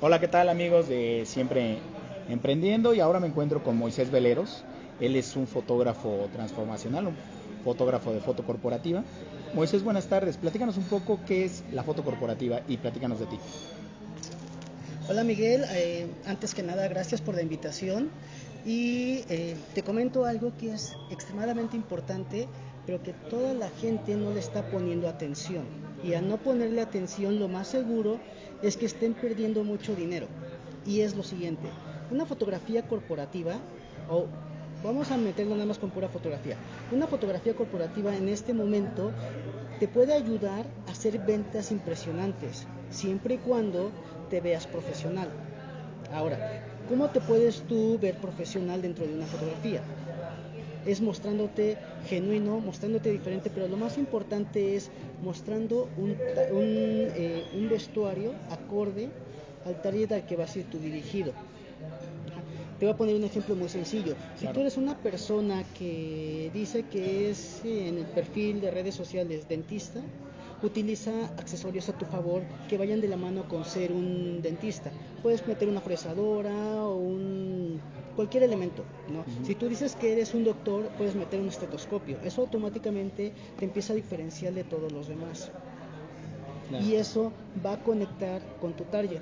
Hola, ¿qué tal amigos de Siempre Emprendiendo? Y ahora me encuentro con Moisés Veleros. Él es un fotógrafo transformacional, un fotógrafo de foto corporativa. Moisés, buenas tardes. Platícanos un poco qué es la foto corporativa y platícanos de ti. Hola Miguel, eh, antes que nada gracias por la invitación y eh, te comento algo que es extremadamente importante, pero que toda la gente no le está poniendo atención. Y al no ponerle atención, lo más seguro es que estén perdiendo mucho dinero. Y es lo siguiente, una fotografía corporativa, o vamos a meterlo nada más con pura fotografía, una fotografía corporativa en este momento te puede ayudar a hacer ventas impresionantes, siempre y cuando te veas profesional. Ahora, ¿cómo te puedes tú ver profesional dentro de una fotografía? Es mostrándote genuino, mostrándote diferente, pero lo más importante es mostrando un, eh, un, vestuario acorde al target al que vas a ir tú dirigido. Te voy a poner un ejemplo muy sencillo. Si tú eres una persona que dice que es en el perfil de redes sociales dentista, utiliza accesorios a tu favor que vayan de la mano con ser un dentista. Puedes meter una fresadora o un cualquier elemento, ¿no? Si tú dices que eres un doctor, puedes meter un estetoscopio. Eso automáticamente te empieza a diferenciar de todos los demás. Y eso va a conectar con tu target.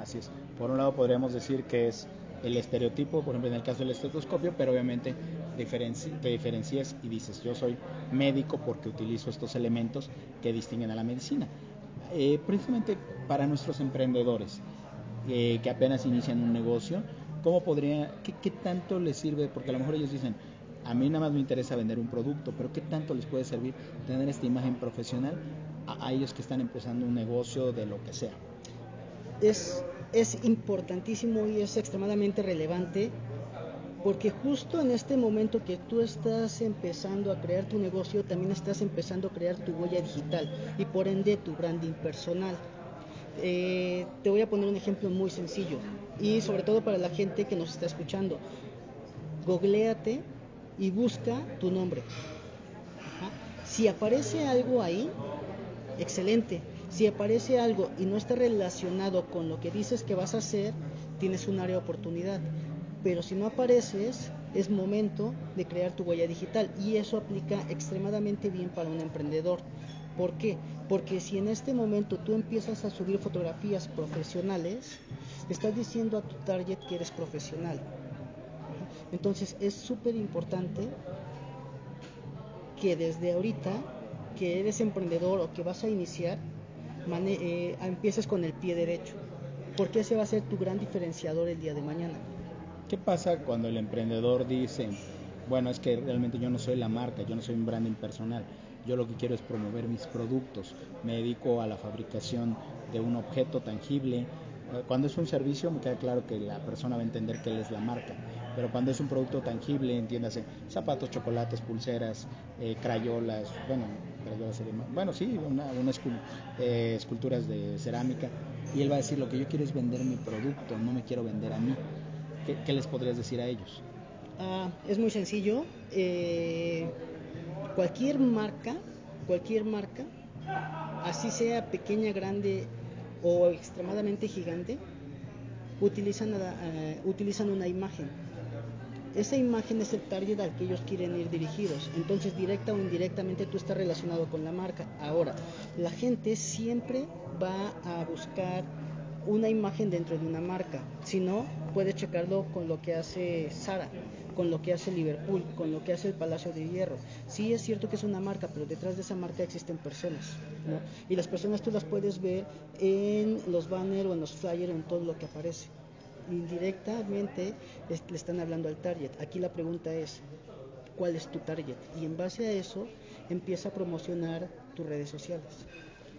Así es. Por un lado podríamos decir que es el estereotipo, por ejemplo en el caso del estetoscopio, pero obviamente te diferencias y dices yo soy médico porque utilizo estos elementos que distinguen a la medicina. Eh, precisamente para nuestros emprendedores eh, que apenas inician un negocio, ¿cómo podría, qué, tanto les sirve? Porque a lo mejor ellos dicen, a mí nada más me interesa vender un producto, pero ¿qué tanto les puede servir tener esta imagen profesional a, a ellos que están empezando un negocio de lo que sea? Es es importantísimo y es extremadamente relevante porque justo en este momento que tú estás empezando a crear tu negocio, también estás empezando a crear tu huella digital y por ende tu branding personal. Eh, te voy a poner un ejemplo muy sencillo y sobre todo para la gente que nos está escuchando. Googleate y busca tu nombre. Si aparece algo ahí, excelente. Si aparece algo y no está relacionado con lo que dices que vas a hacer, tienes un área de oportunidad. Pero si no apareces, es momento de crear tu huella digital y eso aplica extremadamente bien para un emprendedor. ¿Por qué? Porque si en este momento tú empiezas a subir fotografías profesionales, estás diciendo a tu target que eres profesional. Entonces es súper importante que desde ahorita que eres emprendedor o que vas a iniciar, eh, empieces con el pie derecho, porque ese va a ser tu gran diferenciador el día de mañana. ¿Qué pasa cuando el emprendedor dice, bueno, es que realmente yo no soy la marca, yo no soy un branding personal, yo lo que quiero es promover mis productos, me dedico a la fabricación de un objeto tangible, cuando es un servicio me queda claro que la persona va a entender que él es la marca, pero cuando es un producto tangible, entiéndase, zapatos, chocolates, pulseras, eh, crayolas, bueno, bueno, sí, una, eh, esculturas de cerámica, y él va a decir, lo que yo quiero es vender mi producto, no me quiero vender a mí. ¿Qué, les podrías decir a ellos? Ah, es muy sencillo. Eh, cualquier marca, cualquier marca, así sea pequeña, grande, o extremadamente gigante, utilizan, eh, utilizan una imagen. Esa imagen es el target al que ellos quieren ir dirigidos. Entonces, directa o indirectamente, tú estás relacionado con la marca. Ahora, la gente siempre va a buscar una imagen dentro de una marca. Si no, puedes checarlo con lo que hace Sara, con lo que hace Liverpool, con lo que hace el Palacio de Hierro. Sí es cierto que es una marca, pero detrás de esa marca existen personas. Y las personas tú las puedes ver en los banners o en los flyers o en todo lo que aparece. Indirectamente le están hablando al target. Aquí la pregunta es, ¿cuál es tu target? Y en base a eso empieza a promocionar tus redes sociales.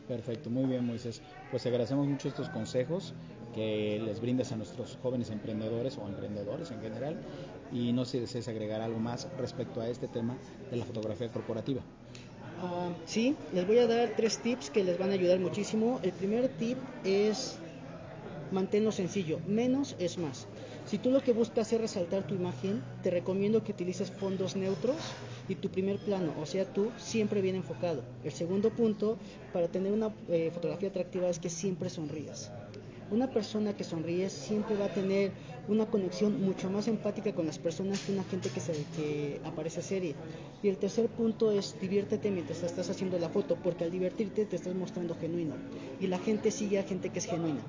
Perfecto, muy bien Moisés. Pues agradecemos mucho estos consejos que les brindas a nuestros jóvenes emprendedores o emprendedores en general y no sé si desees agregar algo más respecto a este tema de la fotografía corporativa. Ah, sí, les voy a dar tres tips que les van a ayudar muchísimo. El primer tip es manténlo sencillo, menos es más. Si tú lo que buscas es resaltar tu imagen, te recomiendo que utilices fondos neutros y tu primer plano, o sea, tú siempre bien enfocado. El segundo punto para tener una eh, fotografía atractiva es que siempre sonrías. Una persona que sonríe siempre va a tener una conexión mucho más empática con las personas que una gente que, se, que aparece serie. Y el tercer punto es diviértete mientras estás haciendo la foto, porque al divertirte te estás mostrando genuino. Y la gente sigue a gente que es genuina.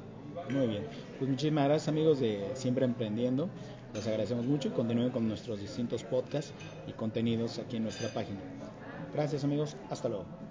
Muy bien, pues muchísimas gracias amigos de Siempre Emprendiendo. Les agradecemos mucho y continúen con nuestros distintos podcasts y contenidos aquí en nuestra página. Gracias amigos, hasta luego.